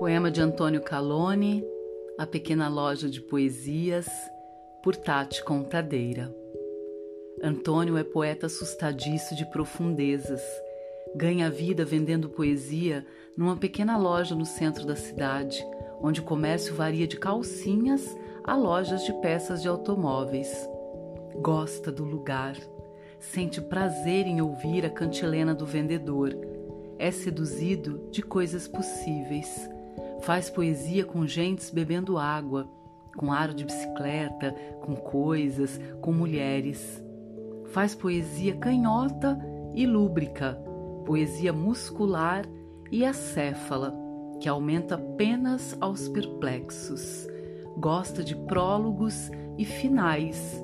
Poema de Antônio Calone, A Pequena Loja de Poesias, por Tati Contadeira. Antônio é poeta assustadiço de profundezas. Ganha vida vendendo poesia numa pequena loja no centro da cidade, onde o comércio varia de calcinhas a lojas de peças de automóveis. Gosta do lugar, sente prazer em ouvir a cantilena do vendedor, é seduzido de coisas possíveis Faz poesia com gentes bebendo água, com aro de bicicleta, com coisas, com mulheres. Faz poesia canhota e lúbrica, poesia muscular e acéfala, que aumenta apenas aos perplexos. Gosta de prólogos e finais.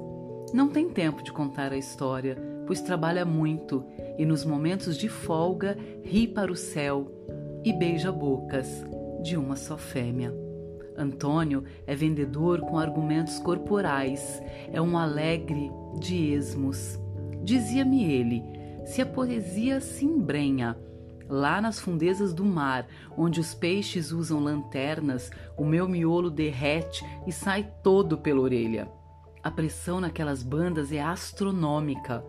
Não tem tempo de contar a história, pois trabalha muito e nos momentos de folga ri para o céu e beija bocas de uma só fêmea. Antônio é vendedor com argumentos corporais, é um alegre de esmos. Dizia-me ele: se a poesia se embrenha, lá nas fundezas do mar, onde os peixes usam lanternas, o meu miolo derrete e sai todo pela orelha. A pressão naquelas bandas é astronômica.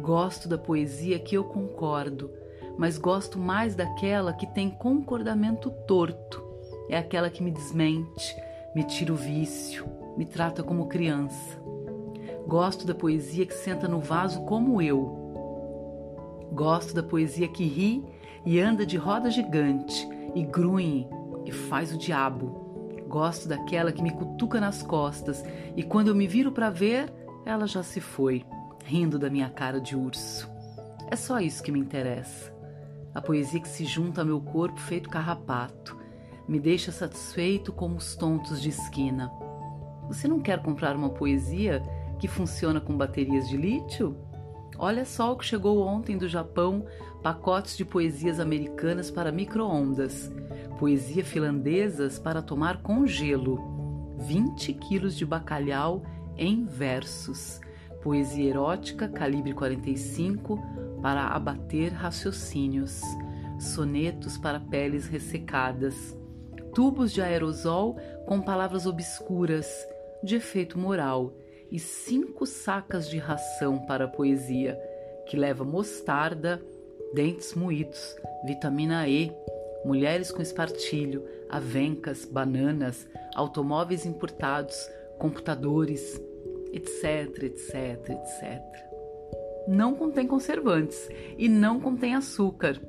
Gosto da poesia que eu concordo mas gosto mais daquela que tem concordamento torto. É aquela que me desmente, me tira o vício, me trata como criança. Gosto da poesia que senta no vaso como eu. Gosto da poesia que ri e anda de roda gigante e grunhe e faz o diabo. Gosto daquela que me cutuca nas costas e quando eu me viro para ver, ela já se foi, rindo da minha cara de urso. É só isso que me interessa a poesia que se junta ao meu corpo feito carrapato, me deixa satisfeito como os tontos de esquina. Você não quer comprar uma poesia que funciona com baterias de lítio? Olha só o que chegou ontem do Japão: pacotes de poesias americanas para microondas, poesia finlandesas para tomar com gelo, 20 quilos de bacalhau em versos, poesia erótica calibre 45 para abater raciocínios, sonetos para peles ressecadas, tubos de aerosol com palavras obscuras, de efeito moral, e cinco sacas de ração para a poesia, que leva mostarda, dentes moídos, vitamina E, mulheres com espartilho, avencas, bananas, automóveis importados, computadores, etc, etc, etc. Não contém conservantes e não contém açúcar.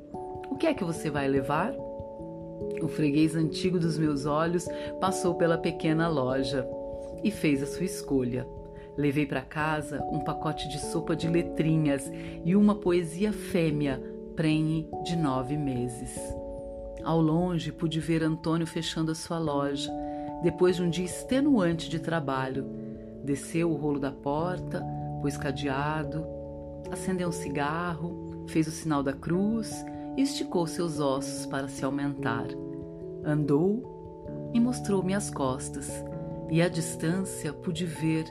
O que é que você vai levar? O freguês antigo dos meus olhos passou pela pequena loja e fez a sua escolha. Levei para casa um pacote de sopa de letrinhas e uma poesia fêmea, prenhe de nove meses. Ao longe pude ver Antônio fechando a sua loja, depois de um dia extenuante de trabalho Desceu o rolo da porta, pôs cadeado, acendeu um cigarro, fez o sinal da cruz e esticou seus ossos para se aumentar. Andou e mostrou-me as costas, e à distância pude ver,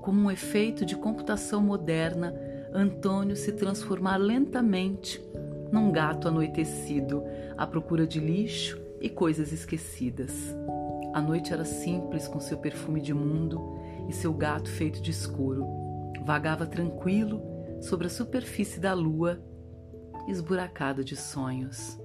como um efeito de computação moderna, Antônio se transformar lentamente num gato anoitecido à procura de lixo e coisas esquecidas. A noite era simples com seu perfume de mundo e seu gato feito de escuro vagava tranquilo sobre a superfície da lua, esburacado de sonhos.